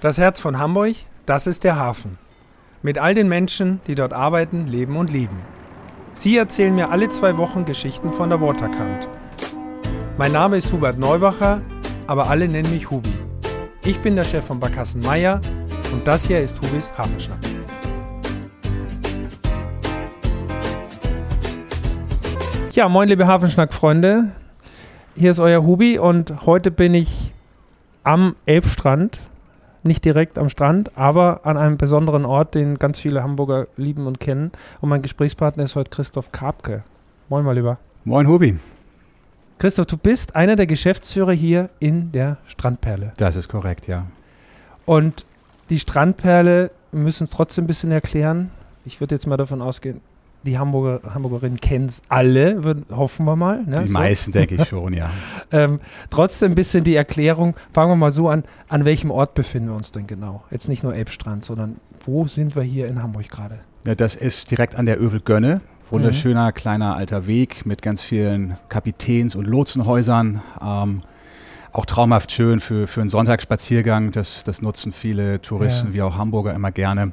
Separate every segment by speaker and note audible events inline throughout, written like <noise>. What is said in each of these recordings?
Speaker 1: Das Herz von Hamburg, das ist der Hafen. Mit all den Menschen, die dort arbeiten, leben und lieben. Sie erzählen mir alle zwei Wochen Geschichten von der Waterkant. Mein Name ist Hubert Neubacher, aber alle nennen mich Hubi. Ich bin der Chef von Barkassen Meier und das hier ist Hubis Hafenschnack. Ja, moin liebe Hafenschnack-Freunde. Hier ist euer Hubi und heute bin ich am Elbstrand nicht direkt am Strand, aber an einem besonderen Ort, den ganz viele Hamburger lieben und kennen. Und mein Gesprächspartner ist heute Christoph Karpke. Moin mal lieber.
Speaker 2: Moin Hubi.
Speaker 1: Christoph, du bist einer der Geschäftsführer hier in der Strandperle.
Speaker 2: Das ist korrekt, ja.
Speaker 1: Und die Strandperle, müssen es trotzdem ein bisschen erklären. Ich würde jetzt mal davon ausgehen, die Hamburger, Hamburgerinnen kennen es alle, würden, hoffen wir mal.
Speaker 2: Ne? Die so. meisten denke ich <laughs> schon, ja.
Speaker 1: ähm, trotzdem ein bisschen die Erklärung, fangen wir mal so an, an welchem Ort befinden wir uns denn genau? Jetzt nicht nur Elbstrand, sondern wo sind wir hier in Hamburg gerade?
Speaker 2: Ja, das ist direkt an der Övelgönne. Wunderschöner mhm. kleiner alter Weg mit ganz vielen Kapitäns- und Lotsenhäusern. Ähm, auch traumhaft schön für, für einen Sonntagsspaziergang. Das, das nutzen viele Touristen ja. wie auch Hamburger immer gerne.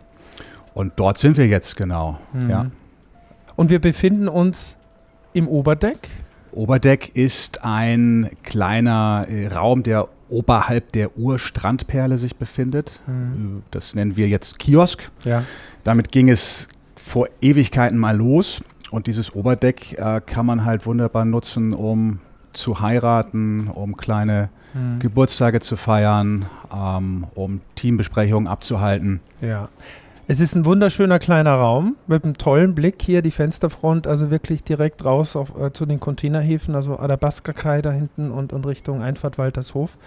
Speaker 2: Und dort sind wir jetzt genau. Mhm. Ja.
Speaker 1: Und wir befinden uns im Oberdeck.
Speaker 2: Oberdeck ist ein kleiner äh, Raum, der oberhalb der Urstrandperle sich befindet. Mhm. Das nennen wir jetzt Kiosk. Ja. Damit ging es vor Ewigkeiten mal los. Und dieses Oberdeck äh, kann man halt wunderbar nutzen, um zu heiraten, um kleine mhm. Geburtstage zu feiern, ähm, um Teambesprechungen abzuhalten.
Speaker 1: Ja. Es ist ein wunderschöner kleiner Raum mit einem tollen Blick hier, die Fensterfront, also wirklich direkt raus auf, äh, zu den Containerhäfen, also Adabaska-Kai da hinten und, und Richtung Einfahrt Waltershof.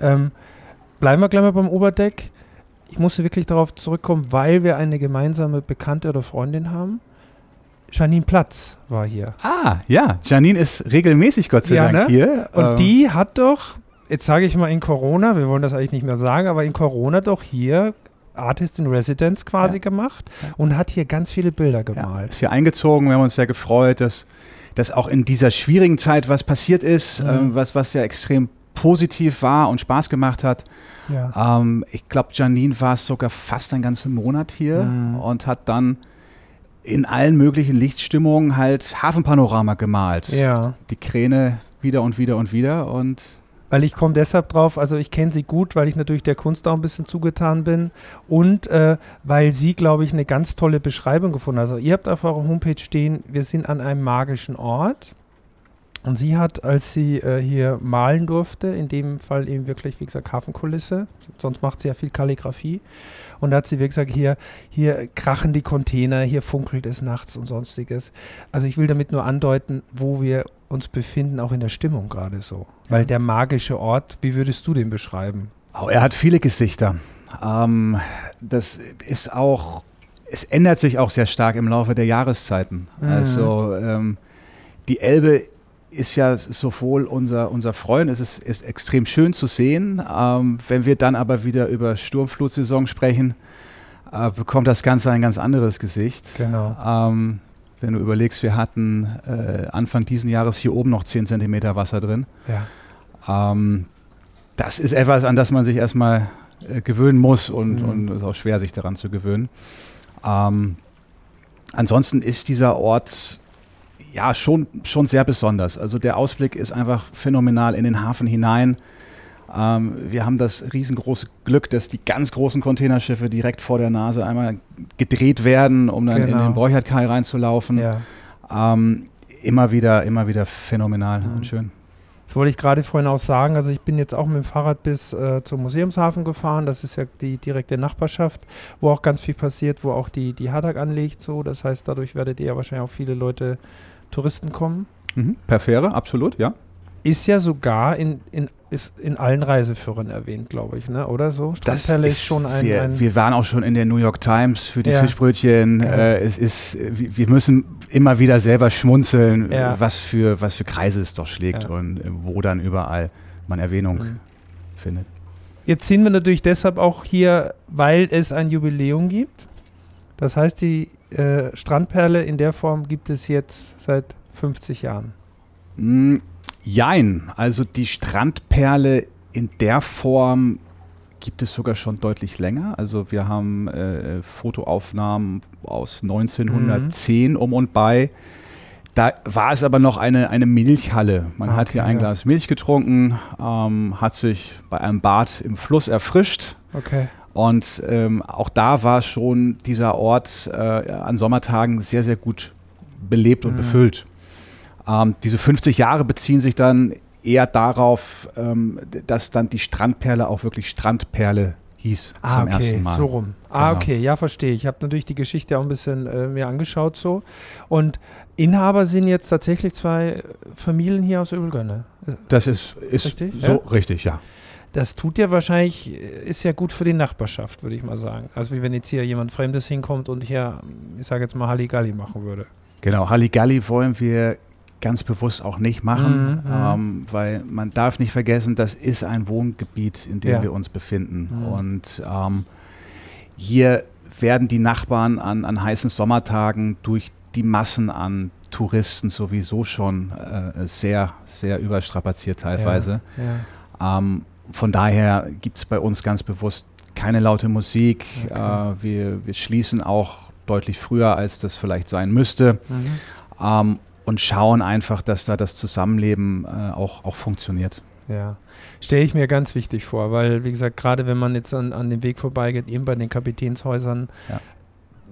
Speaker 1: Ähm, bleiben wir gleich mal beim Oberdeck. Ich musste wirklich darauf zurückkommen, weil wir eine gemeinsame Bekannte oder Freundin haben. Janine Platz war hier.
Speaker 2: Ah, ja. Janine ist regelmäßig, Gott sei ja, Dank, ne? hier.
Speaker 1: Und ähm. die hat doch, jetzt sage ich mal in Corona, wir wollen das eigentlich nicht mehr sagen, aber in Corona doch hier Artist in Residence quasi ja. gemacht und hat hier ganz viele Bilder gemalt. Ja,
Speaker 2: ist hier eingezogen, wir haben uns sehr gefreut, dass, dass auch in dieser schwierigen Zeit was passiert ist, mhm. ähm, was, was ja extrem positiv war und Spaß gemacht hat. Ja. Ähm, ich glaube, Janine war sogar fast einen ganzen Monat hier mhm. und hat dann in allen möglichen Lichtstimmungen halt Hafenpanorama gemalt. Ja. Die Kräne wieder und wieder und wieder und
Speaker 1: weil ich komme deshalb drauf, also ich kenne sie gut, weil ich natürlich der Kunst auch ein bisschen zugetan bin und äh, weil sie, glaube ich, eine ganz tolle Beschreibung gefunden hat. Also ihr habt auf eurer Homepage stehen, wir sind an einem magischen Ort. Und sie hat, als sie äh, hier malen durfte, in dem Fall eben wirklich, wie gesagt, Hafenkulisse, sonst macht sie ja viel Kalligrafie. Und da hat sie, wie gesagt, hier, hier krachen die Container, hier funkelt es nachts und sonstiges. Also ich will damit nur andeuten, wo wir uns befinden, auch in der Stimmung gerade so. Weil der magische Ort, wie würdest du den beschreiben?
Speaker 2: Oh, er hat viele Gesichter. Ähm, das ist auch, es ändert sich auch sehr stark im Laufe der Jahreszeiten. Mhm. Also ähm, die Elbe ist ja sowohl unser, unser Freund, es ist, ist extrem schön zu sehen. Ähm, wenn wir dann aber wieder über Sturmflutsaison sprechen, äh, bekommt das Ganze ein ganz anderes Gesicht. Genau. Ähm, wenn du überlegst, wir hatten äh, Anfang diesen Jahres hier oben noch 10 Zentimeter Wasser drin. Ja. Ähm, das ist etwas, an das man sich erstmal äh, gewöhnen muss und, mhm. es ist auch schwer, sich daran zu gewöhnen. Ähm, ansonsten ist dieser Ort ja schon, schon sehr besonders. Also der Ausblick ist einfach phänomenal in den Hafen hinein. Ähm, wir haben das riesengroße Glück, dass die ganz großen Containerschiffe direkt vor der Nase einmal gedreht werden, um dann genau. in den Borchardt-Kai reinzulaufen. Ja. Ähm, immer wieder, immer wieder phänomenal mhm. und schön.
Speaker 1: Das wollte ich gerade vorhin auch sagen. Also ich bin jetzt auch mit dem Fahrrad bis äh, zum Museumshafen gefahren. Das ist ja die direkte Nachbarschaft, wo auch ganz viel passiert, wo auch die, die Hadak anlegt. So. Das heißt, dadurch werdet ihr ja wahrscheinlich auch viele Leute, Touristen kommen.
Speaker 2: Mhm. Per Fähre, absolut, ja
Speaker 1: ist ja sogar in, in, ist in allen Reiseführern erwähnt, glaube ich, ne? oder so?
Speaker 2: Das ist, schon ein wir, ein wir, waren auch schon in der New York Times für die ja. Fischbrötchen. Ja. Äh, es ist, wir müssen immer wieder selber schmunzeln, ja. was, für, was für Kreise es doch schlägt und wo dann überall man Erwähnung mhm. findet.
Speaker 1: Jetzt sind wir natürlich deshalb auch hier, weil es ein Jubiläum gibt. Das heißt, die äh, Strandperle in der Form gibt es jetzt seit 50 Jahren.
Speaker 2: Mhm Jein, also die Strandperle in der Form gibt es sogar schon deutlich länger. Also wir haben äh, Fotoaufnahmen aus 1910 mhm. um und bei. Da war es aber noch eine, eine Milchhalle. Man okay, hat hier ein. Glas Milch getrunken, ähm, hat sich bei einem Bad im Fluss erfrischt.
Speaker 1: Okay.
Speaker 2: Und ähm, auch da war schon dieser Ort äh, an Sommertagen sehr, sehr gut belebt und mhm. befüllt. Ähm, diese 50 Jahre beziehen sich dann eher darauf, ähm, dass dann die Strandperle auch wirklich Strandperle hieß
Speaker 1: ah, zum okay, ersten Mal. so rum. Ah, genau. okay, ja, verstehe. Ich habe natürlich die Geschichte auch ein bisschen äh, mir angeschaut so. Und Inhaber sind jetzt tatsächlich zwei Familien hier aus Öbelgönne.
Speaker 2: Das ist, ist richtig? so ja? richtig, ja.
Speaker 1: Das tut ja wahrscheinlich, ist ja gut für die Nachbarschaft, würde ich mal sagen. Also wie wenn jetzt hier jemand Fremdes hinkommt und hier, ich sage jetzt mal Halligalli machen würde.
Speaker 2: Genau, Halligalli wollen wir ganz bewusst auch nicht machen, mhm, mhm, ähm, weil man darf nicht vergessen, das ist ein Wohngebiet, in dem ja. wir uns befinden. Mhm. Und ähm, hier werden die Nachbarn an, an heißen Sommertagen durch die Massen an Touristen sowieso schon äh, sehr, sehr überstrapaziert teilweise. Ja, ja. Ähm, von daher gibt es bei uns ganz bewusst keine laute Musik. Okay. Äh, wir, wir schließen auch deutlich früher, als das vielleicht sein müsste. Mhm. Ähm, und schauen einfach, dass da das Zusammenleben äh, auch, auch funktioniert.
Speaker 1: Ja, stelle ich mir ganz wichtig vor, weil, wie gesagt, gerade wenn man jetzt an, an dem Weg vorbeigeht, eben bei den Kapitänshäusern,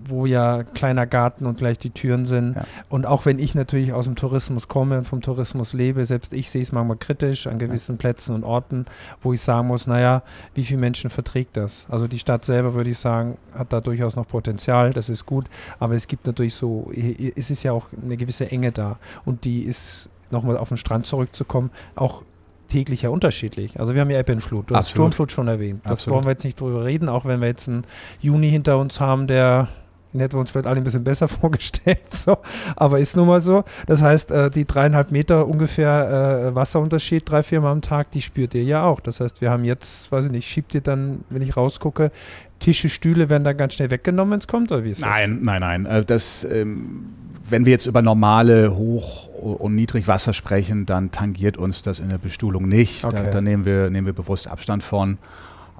Speaker 1: wo ja kleiner Garten und gleich die Türen sind. Ja. Und auch wenn ich natürlich aus dem Tourismus komme und vom Tourismus lebe, selbst ich sehe es manchmal kritisch an gewissen ja. Plätzen und Orten, wo ich sagen muss, naja, wie viele Menschen verträgt das? Also die Stadt selber, würde ich sagen, hat da durchaus noch Potenzial, das ist gut. Aber es gibt natürlich so, es ist ja auch eine gewisse Enge da. Und die ist, nochmal auf den Strand zurückzukommen, auch täglich ja unterschiedlich. Also wir haben ja Ebbenflut, du Absolut. hast Sturmflut schon erwähnt. Das Absolut. wollen wir jetzt nicht drüber reden, auch wenn wir jetzt einen Juni hinter uns haben, der den hätten wir uns vielleicht alle ein bisschen besser <laughs> vorgestellt, so. aber ist nun mal so. Das heißt, äh, die dreieinhalb Meter ungefähr äh, Wasserunterschied drei, vier Mal am Tag, die spürt ihr ja auch. Das heißt, wir haben jetzt, weiß ich nicht, schiebt ihr dann, wenn ich rausgucke, Tische, Stühle werden dann ganz schnell weggenommen, wenn es kommt, oder wie ist
Speaker 2: das? Nein, nein, nein. Äh, das, ähm, wenn wir jetzt über normale Hoch- und Niedrigwasser sprechen, dann tangiert uns das in der Bestuhlung nicht. Okay. Da, da, nehmen, wir, nehmen wir bewusst Abstand von.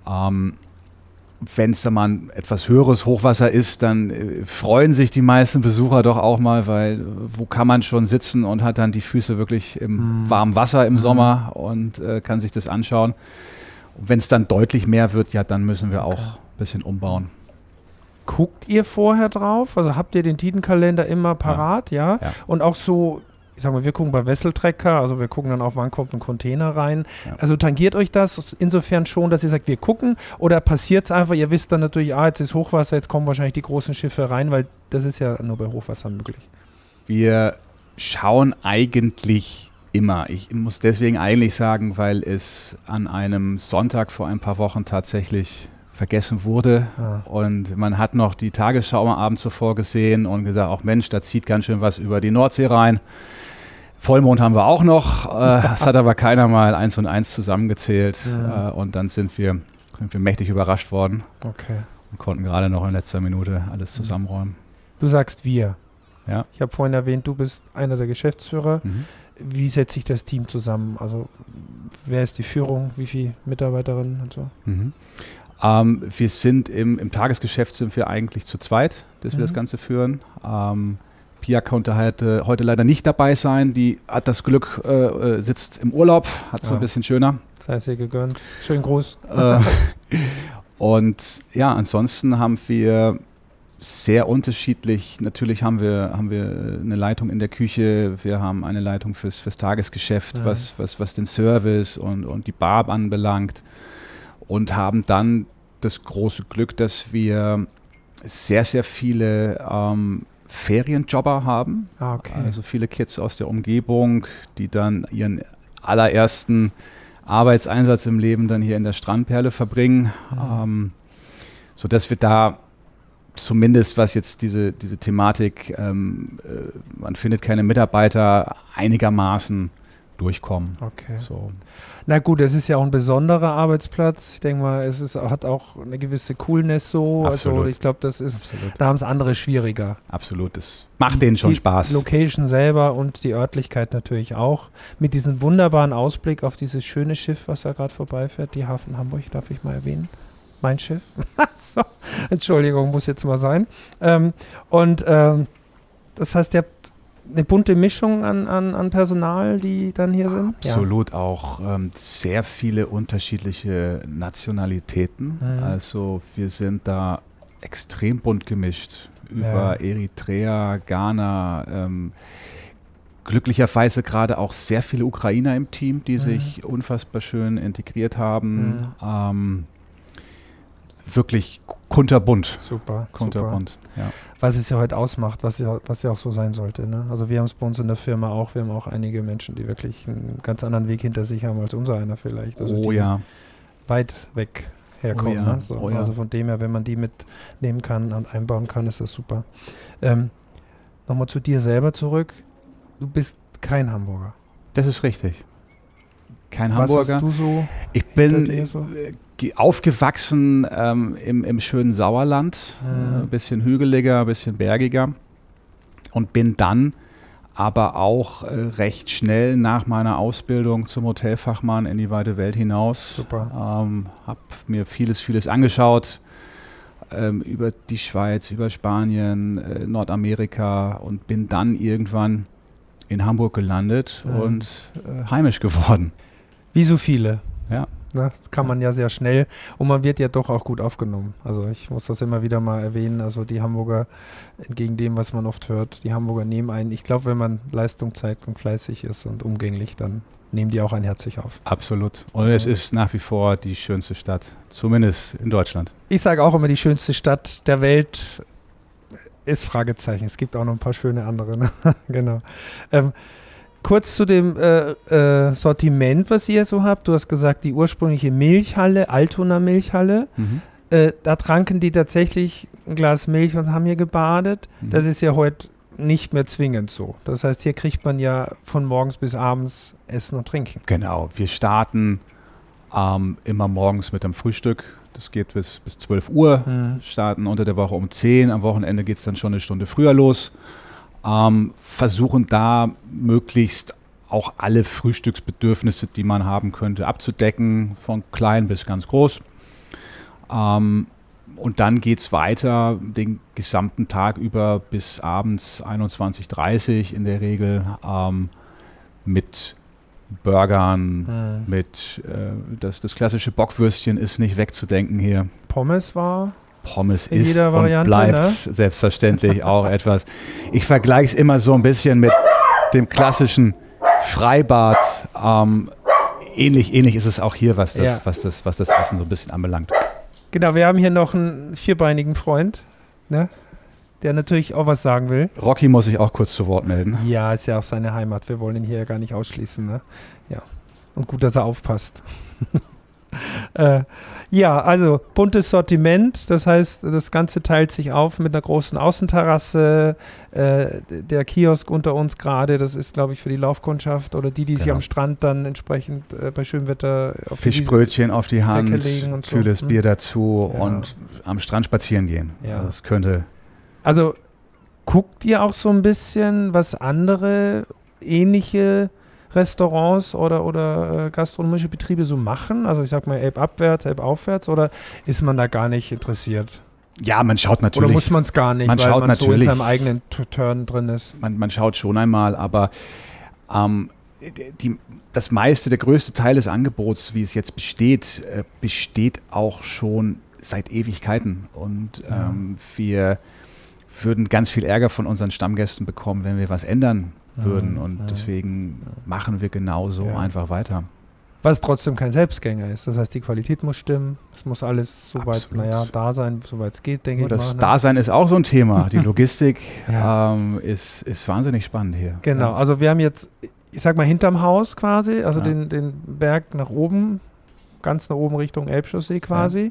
Speaker 2: Ähm, wenn es da mal ein etwas höheres Hochwasser ist, dann äh, freuen sich die meisten Besucher doch auch mal, weil wo kann man schon sitzen und hat dann die Füße wirklich im mhm. warmen Wasser im mhm. Sommer und äh, kann sich das anschauen. Wenn es dann deutlich mehr wird, ja, dann müssen wir auch ein bisschen umbauen.
Speaker 1: Guckt ihr vorher drauf? Also habt ihr den Tidenkalender immer parat, ja? ja? ja. Und auch so ich sag mal, wir gucken bei Wesseltrecker, also wir gucken dann auch, wann kommt ein Container rein. Ja. Also tangiert euch das insofern schon, dass ihr sagt, wir gucken oder passiert es einfach, ihr wisst dann natürlich, ah, jetzt ist Hochwasser, jetzt kommen wahrscheinlich die großen Schiffe rein, weil das ist ja nur bei Hochwasser möglich.
Speaker 2: Wir schauen eigentlich immer. Ich muss deswegen eigentlich sagen, weil es an einem Sonntag vor ein paar Wochen tatsächlich vergessen wurde. Ah. Und man hat noch die Tagesschau am Abend zuvor gesehen und gesagt, auch Mensch, da zieht ganz schön was über die Nordsee rein. Vollmond haben wir auch noch. <laughs> Äh, das hat aber keiner mal eins und eins zusammengezählt. Ja. Äh, und dann sind wir, sind wir mächtig überrascht worden.
Speaker 1: Okay.
Speaker 2: Und konnten gerade noch in letzter Minute alles mhm. zusammenräumen.
Speaker 1: Du sagst wir.
Speaker 2: Ja.
Speaker 1: Ich habe vorhin erwähnt, du bist einer der Geschäftsführer. Mhm. Wie setzt sich das Team zusammen? Also wer ist die Führung? Wie viele Mitarbeiterinnen und so?
Speaker 2: Mhm. Ähm, wir sind im, im, Tagesgeschäft sind wir eigentlich zu zweit, dass mhm. wir das mhm. Ganze führen. Ähm, Pia konnte heute, heute leider nicht dabei sein. Die hat das Glück, äh, äh sitzt im Urlaub, hat es ja. ein bisschen schöner.
Speaker 1: Das heißt, ihr gegönnt. Schön groß.
Speaker 2: Äh, <laughs> und ja, ansonsten haben wir sehr unterschiedlich. Natürlich haben wir, haben wir eine Leitung in der Küche, wir haben eine Leitung fürs, fürs Tagesgeschäft, ja. was, was, was den Service und, und die Bar anbelangt. Und haben dann das große Glück, dass wir sehr, sehr viele ähm, Ferienjobber haben.
Speaker 1: Ah, okay.
Speaker 2: Also viele Kids aus der Umgebung, die dann ihren allerersten Arbeitseinsatz im Leben dann hier in der Strandperle verbringen. Mhm. Ähm, sodass wir da zumindest was jetzt diese, diese Thematik, ähm, äh, man findet keine Mitarbeiter, einigermaßen durchkommen.
Speaker 1: Okay.
Speaker 2: So.
Speaker 1: Na gut, es ist ja auch ein besonderer Arbeitsplatz. Ich denke mal, es ist, hat auch eine gewisse Coolness so.
Speaker 2: Absolut.
Speaker 1: Also ich glaube, das ist,
Speaker 2: Absolut.
Speaker 1: da haben es andere schwieriger.
Speaker 2: Absolut. Das macht denen schon
Speaker 1: die
Speaker 2: Spaß.
Speaker 1: Location selber und die Örtlichkeit natürlich auch. Mit diesem wunderbaren Ausblick auf dieses schöne Schiff, was da gerade vorbeifährt, die Hafen Hamburg, darf ich mal erwähnen. Mein Schiff. <laughs> so, Entschuldigung, muss jetzt mal sein. Ähm, und ähm, das heißt, habt eine bunte Mischung an, an, an Personal, die dann hier sind?
Speaker 2: Absolut auch ähm, sehr viele unterschiedliche Nationalitäten.
Speaker 1: Mhm.
Speaker 2: Also wir sind da extrem bunt gemischt. Über Eritrea, Ghana, ähm, glücklicherweise gerade auch sehr viele Ukrainer im Team, die
Speaker 1: Mhm.
Speaker 2: sich unfassbar schön integriert haben.
Speaker 1: Mhm.
Speaker 2: Ähm, wirklich kunterbunt.
Speaker 1: Super. super.
Speaker 2: Kunterbunt, ja.
Speaker 1: Was es ja heute ausmacht, was ja, was ja auch so sein sollte. Ne? Also wir haben es bei uns in der Firma auch, wir haben auch einige Menschen, die wirklich einen ganz anderen Weg hinter sich haben als unser einer vielleicht. Also
Speaker 2: oh
Speaker 1: die
Speaker 2: ja.
Speaker 1: weit weg herkommen.
Speaker 2: Oh ja,
Speaker 1: ne? so,
Speaker 2: oh ja.
Speaker 1: Also von dem her, wenn man die mitnehmen kann und einbauen kann, ist das super. Ähm, Nochmal zu dir selber zurück. Du bist kein Hamburger.
Speaker 2: Das ist richtig. Kein
Speaker 1: Was
Speaker 2: Hamburger.
Speaker 1: hast du so?
Speaker 2: Ich bin
Speaker 1: so?
Speaker 2: Ge- aufgewachsen ähm, im, im schönen Sauerland,
Speaker 1: Mhm.
Speaker 2: äh, ein bisschen hügeliger, ein bisschen bergiger und bin dann aber auch äh, recht schnell nach meiner Ausbildung zum Hotelfachmann in die weite Welt hinaus.
Speaker 1: Super.
Speaker 2: Ähm, habe mir vieles, vieles angeschaut ähm, über die Schweiz, über Spanien, äh, Nordamerika und bin dann irgendwann in Hamburg gelandet
Speaker 1: Mhm.
Speaker 2: und äh, heimisch geworden.
Speaker 1: Wie so viele.
Speaker 2: Ja.
Speaker 1: Ne? Das kann man ja sehr schnell und man wird ja doch auch gut aufgenommen. Also ich muss das immer wieder mal erwähnen. Also die Hamburger, entgegen dem, was man oft hört, die Hamburger nehmen einen. Ich glaube, wenn man Leistung zeigt und fleißig ist und umgänglich, dann nehmen die auch einen herzlich auf.
Speaker 2: Absolut. Und es ist nach wie vor die schönste Stadt, zumindest in Deutschland.
Speaker 1: Ich sage auch immer, die schönste Stadt der Welt ist Fragezeichen. Es gibt auch noch ein paar schöne andere. Ne? <laughs> genau. Ähm, kurz zu dem äh, äh, Sortiment, was ihr so habt. Du hast gesagt, die ursprüngliche Milchhalle, Altona Milchhalle. Äh, da tranken die tatsächlich ein Glas Milch und haben hier gebadet.
Speaker 2: Mhm.
Speaker 1: Das ist ja heute nicht mehr zwingend so. Das heißt, hier kriegt man ja von morgens bis abends Essen und Trinken.
Speaker 2: Genau. Wir starten ähm, immer morgens mit dem Frühstück. Das geht bis, bis 12 Uhr. starten unter der Woche um 10. Am Wochenende geht es dann schon eine Stunde früher los. Ähm, versuchen da möglichst auch alle Frühstücksbedürfnisse, die man haben könnte, abzudecken, von klein bis ganz groß. Ähm, und dann geht es weiter den gesamten Tag über bis abends 21.30 Uhr in der Regel ähm, mit Burgern,
Speaker 1: Mhm.
Speaker 2: mit äh, das, das klassische Bockwürstchen ist nicht wegzudenken hier.
Speaker 1: Pommes war.
Speaker 2: Pommes
Speaker 1: In
Speaker 2: ist und
Speaker 1: Variante,
Speaker 2: bleibt
Speaker 1: ne?
Speaker 2: selbstverständlich auch <laughs> etwas. Ich vergleiche es immer so ein bisschen mit dem klassischen Freibad. Ähm, ähnlich, ähnlich ist es auch hier, was das,
Speaker 1: Ja.
Speaker 2: was, das, was das Essen so ein bisschen anbelangt.
Speaker 1: Genau, wir haben hier noch einen vierbeinigen Freund, ne? der natürlich auch was sagen will.
Speaker 2: Rocky muss sich auch kurz zu Wort melden.
Speaker 1: Ja, ist ja auch seine Heimat. Wir wollen ihn hier ja gar nicht ausschließen. Ne? Ja. Und gut, dass er aufpasst. <laughs> <laughs> äh, ja, also buntes Sortiment. Das heißt, das Ganze teilt sich auf mit einer großen Außenterrasse. Äh, der Kiosk unter uns gerade, das ist, glaube ich, für die Laufkundschaft oder die, die sich
Speaker 2: Genau.
Speaker 1: am Strand dann entsprechend äh, bei schönem Wetter auf die
Speaker 2: Fischbrötchen auf die Hand,
Speaker 1: und so.
Speaker 2: kühles
Speaker 1: Hm.
Speaker 2: Bier dazu
Speaker 1: Ja.
Speaker 2: und am Strand spazieren gehen.
Speaker 1: Ja.
Speaker 2: Das könnte
Speaker 1: Also guckt ihr auch so ein bisschen, was andere ähnliche Restaurants oder, oder äh, gastronomische Betriebe so machen? Also ich sag mal, Elb abwärts, Elb aufwärts oder ist man da gar nicht interessiert?
Speaker 2: Ja, man schaut natürlich.
Speaker 1: oder muss man es gar nicht,
Speaker 2: man
Speaker 1: weil
Speaker 2: schaut
Speaker 1: man so in
Speaker 2: natürlich.
Speaker 1: seinem eigenen Turn drin ist?
Speaker 2: man, man schaut schon einmal, aber ähm, die, das meiste, der größte Teil des Angebots, wie es jetzt besteht, äh, besteht auch schon seit Ewigkeiten. Und
Speaker 1: Ja.
Speaker 2: ähm, wir würden ganz viel Ärger von unseren Stammgästen bekommen, wenn wir was ändern würden. Und
Speaker 1: mhm.
Speaker 2: deswegen machen wir genauso
Speaker 1: Ja.
Speaker 2: einfach weiter.
Speaker 1: Was trotzdem kein Selbstgänger ist. Das heißt, die Qualität muss stimmen. Es muss alles soweit, naja, da sein, soweit es geht, denke
Speaker 2: Nur
Speaker 1: ich
Speaker 2: das
Speaker 1: mal. ne?
Speaker 2: Dasein ist auch so ein Thema. Die <laughs> Logistik
Speaker 1: Ja.
Speaker 2: ähm, ist, ist wahnsinnig spannend hier.
Speaker 1: Genau,
Speaker 2: Ja.
Speaker 1: also wir haben jetzt, ich sag mal, hinterm Haus quasi, also
Speaker 2: Ja.
Speaker 1: den, den Berg nach oben, ganz nach oben Richtung Elbchaussee quasi. Ja.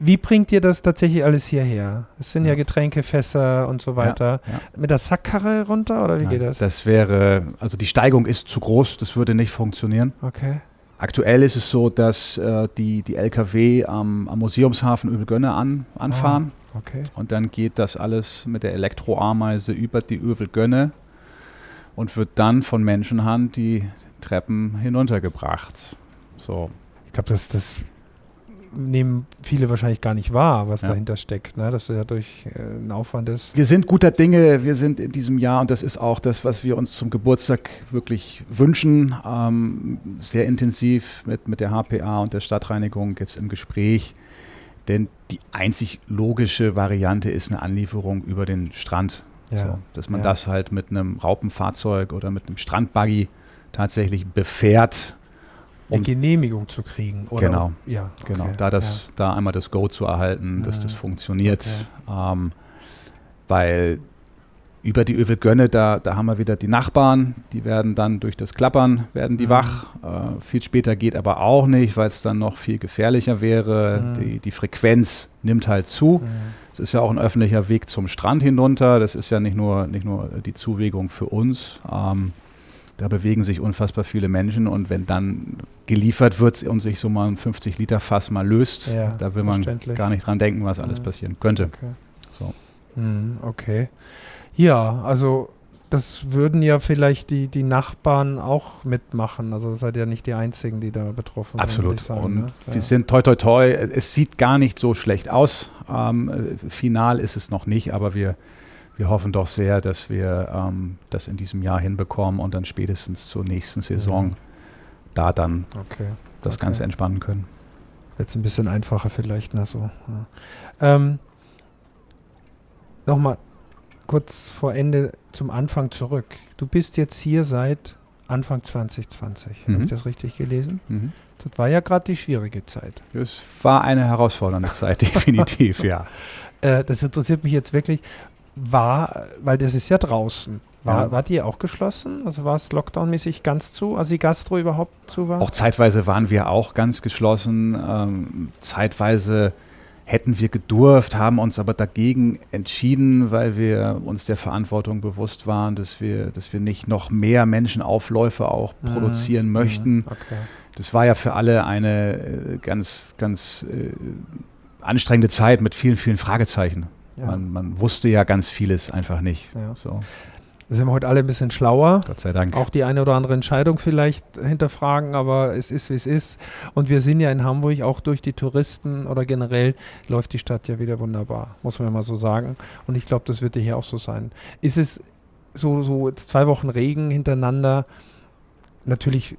Speaker 1: Wie bringt ihr das tatsächlich alles hierher? Es sind ja, ja Getränkefässer und so weiter. Ja, Mit der Sackkarre runter oder wie geht das?
Speaker 2: Das wäre, also die Steigung ist zu groß, das würde nicht funktionieren.
Speaker 1: Okay.
Speaker 2: Aktuell ist es so, dass äh, die, die LKW am, am Museumshafen Övelgönne an, anfahren.
Speaker 1: Ah, okay.
Speaker 2: Und dann geht das alles mit der Elektroameise über die Övelgönne und wird dann von Menschenhand die Treppen hinuntergebracht. So.
Speaker 1: Ich glaube, das, das nehmen viele wahrscheinlich gar nicht wahr, was ja. dahinter steckt, ne? dass ja durch äh, ein Aufwand ist.
Speaker 2: Wir sind guter Dinge, wir sind in diesem Jahr und das ist auch das, was wir uns zum Geburtstag wirklich wünschen, ähm, sehr intensiv mit, mit der HPA und der Stadtreinigung jetzt im Gespräch, denn die einzig logische Variante ist eine Anlieferung über den Strand, ja. so, dass man ja. das halt mit einem Raupenfahrzeug oder mit einem Strandbuggy tatsächlich befährt
Speaker 1: um eine Genehmigung zu kriegen.
Speaker 2: Oder? Genau, ja, genau. Okay, da, das, ja. da einmal das Go zu erhalten, dass das funktioniert. Okay. Ähm, weil über die Övelgönne, da, da haben wir wieder die Nachbarn, die werden dann durch das Klappern, werden die mhm. wach. Äh, viel später geht aber auch nicht, weil es dann noch viel gefährlicher wäre. Mhm. Die, die Frequenz nimmt halt zu. Mhm. Es ist ja auch ein öffentlicher Weg zum Strand hinunter. Das ist ja nicht nur, nicht nur die Zuwegung für uns. Ähm, da bewegen sich unfassbar viele Menschen und wenn dann geliefert wird und sich so mal ein 50 Liter Fass mal löst, ja, da will man gar nicht dran denken, was alles passieren könnte.
Speaker 1: Okay. So. Hm, okay. Ja, also das würden ja vielleicht die, die Nachbarn auch mitmachen. Also seid ihr nicht die Einzigen, die da betroffen
Speaker 2: Absolut.
Speaker 1: sind.
Speaker 2: Absolut. Und ne? wir ja. sind toi toi toi. Es sieht gar nicht so schlecht aus. Ähm, final ist es noch nicht, aber wir wir hoffen doch sehr, dass wir ähm, das in diesem Jahr hinbekommen und dann spätestens zur nächsten Saison mhm. da dann okay. das okay. Ganze entspannen können.
Speaker 1: Jetzt ein bisschen einfacher vielleicht, ne? So. Ja. Ähm, Nochmal kurz vor Ende zum Anfang zurück. Du bist jetzt hier seit Anfang 2020. Mhm. Habe ich das richtig gelesen? Mhm. Das war ja gerade die schwierige Zeit.
Speaker 2: Es war eine herausfordernde Zeit, <laughs> definitiv, ja.
Speaker 1: Äh, das interessiert mich jetzt wirklich war, weil das ist ja draußen. War, ja. Wart ihr auch geschlossen? Also war es lockdownmäßig ganz zu, als die Gastro überhaupt zu war?
Speaker 2: Auch zeitweise waren wir auch ganz geschlossen. Ähm, zeitweise hätten wir gedurft, haben uns aber dagegen entschieden, weil wir uns der Verantwortung bewusst waren, dass wir, dass wir nicht noch mehr Menschenaufläufe auch mhm. produzieren mhm. möchten. Okay. Das war ja für alle eine äh, ganz, ganz äh, anstrengende Zeit mit vielen, vielen Fragezeichen. Ja. Man, man, wusste ja ganz vieles einfach nicht. Ja. So.
Speaker 1: Da sind wir heute alle ein bisschen schlauer.
Speaker 2: Gott sei Dank.
Speaker 1: Auch die eine oder andere Entscheidung vielleicht hinterfragen, aber es ist, wie es ist. Und wir sind ja in Hamburg auch durch die Touristen oder generell läuft die Stadt ja wieder wunderbar, muss man mal so sagen. Und ich glaube, das wird hier auch so sein. Ist es so, so zwei Wochen Regen hintereinander? Natürlich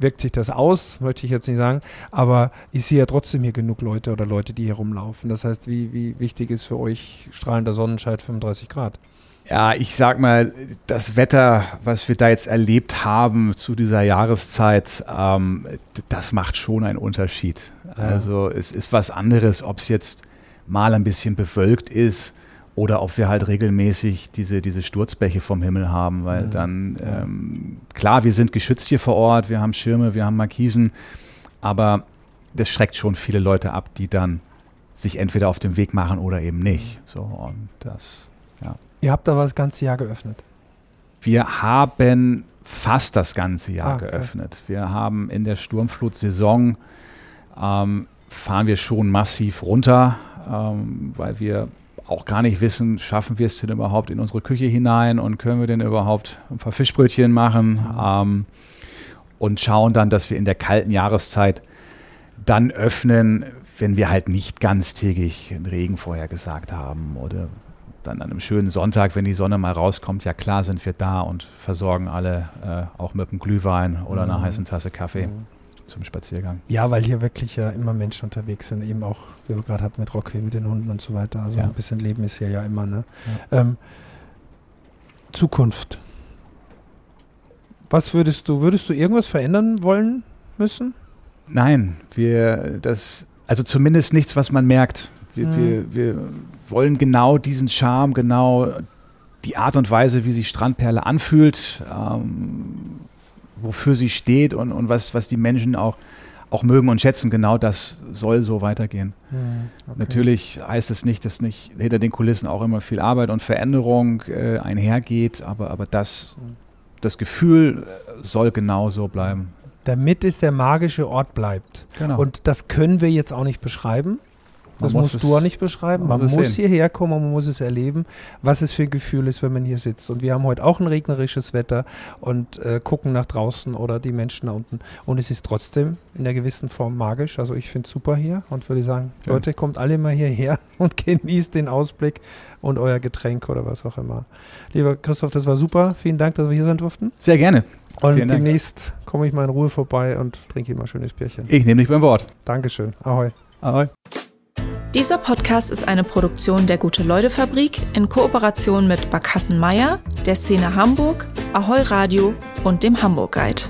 Speaker 1: wirkt sich das aus, möchte ich jetzt nicht sagen, aber ich sehe ja trotzdem hier genug Leute oder Leute, die hier rumlaufen. Das heißt, wie, wie wichtig ist für euch strahlender Sonnenschein 35 Grad?
Speaker 2: Ja, ich sag mal, das Wetter, was wir da jetzt erlebt haben zu dieser Jahreszeit, ähm, das macht schon einen Unterschied. Ja. Also es ist was anderes, ob es jetzt mal ein bisschen bewölkt ist oder ob wir halt regelmäßig diese, diese Sturzbäche vom Himmel haben, weil mhm. dann, ähm, klar, wir sind geschützt hier vor Ort, wir haben Schirme, wir haben Markisen, aber das schreckt schon viele Leute ab, die dann sich entweder auf den Weg machen oder eben nicht. Mhm. So, und das, ja.
Speaker 1: Ihr habt aber das ganze Jahr geöffnet?
Speaker 2: Wir haben fast das ganze Jahr ah, okay. geöffnet. Wir haben in der Sturmflutsaison ähm, fahren wir schon massiv runter, ähm, weil wir auch gar nicht wissen, schaffen wir es denn überhaupt in unsere Küche hinein und können wir denn überhaupt ein paar Fischbrötchen machen ähm, und schauen dann, dass wir in der kalten Jahreszeit dann öffnen, wenn wir halt nicht ganztägig Regen vorher gesagt haben oder dann an einem schönen Sonntag, wenn die Sonne mal rauskommt, ja klar sind wir da und versorgen alle äh, auch mit einem Glühwein oder einer mhm. heißen Tasse Kaffee. Mhm zum Spaziergang.
Speaker 1: Ja, weil hier wirklich ja immer Menschen unterwegs sind, eben auch, wie wir gerade hatten mit Rocky, mit den Hunden und so weiter. Also ja. ein bisschen Leben ist hier ja immer. Ne? Ja. Ähm, Zukunft. Was würdest du, würdest du irgendwas verändern wollen müssen?
Speaker 2: Nein, wir das, also zumindest nichts, was man merkt. Wir, mhm. wir, wir wollen genau diesen Charme, genau die Art und Weise, wie sich Strandperle anfühlt, ähm, wofür sie steht und, und was, was die Menschen auch auch mögen und schätzen, genau das soll so weitergehen. Okay. Natürlich heißt es nicht, dass nicht hinter den Kulissen auch immer viel Arbeit und Veränderung äh, einhergeht, aber, aber das, das Gefühl soll genau so bleiben.
Speaker 1: Damit es der magische Ort bleibt. Genau. Und das können wir jetzt auch nicht beschreiben. Das musst es, du auch nicht beschreiben. Man, man muss hierher kommen und man muss es erleben, was es für ein Gefühl ist, wenn man hier sitzt. Und wir haben heute auch ein regnerisches Wetter und äh, gucken nach draußen oder die Menschen da unten. Und es ist trotzdem in einer gewissen Form magisch. Also ich finde es super hier und würde sagen, ja. Leute, kommt alle mal hierher <laughs> und genießt den Ausblick und euer Getränk oder was auch immer. Lieber Christoph, das war super. Vielen Dank, dass wir hier sein durften.
Speaker 2: Sehr gerne.
Speaker 1: Und Vielen demnächst komme ich mal in Ruhe vorbei und trinke mal ein schönes Bierchen.
Speaker 2: Ich nehme dich beim Wort.
Speaker 1: Dankeschön. Ahoi.
Speaker 2: Ahoi.
Speaker 3: Dieser Podcast ist eine Produktion der Gute-Leute-Fabrik in Kooperation mit Barkassen Meier, der Szene Hamburg, Ahoi Radio und dem Hamburg Guide.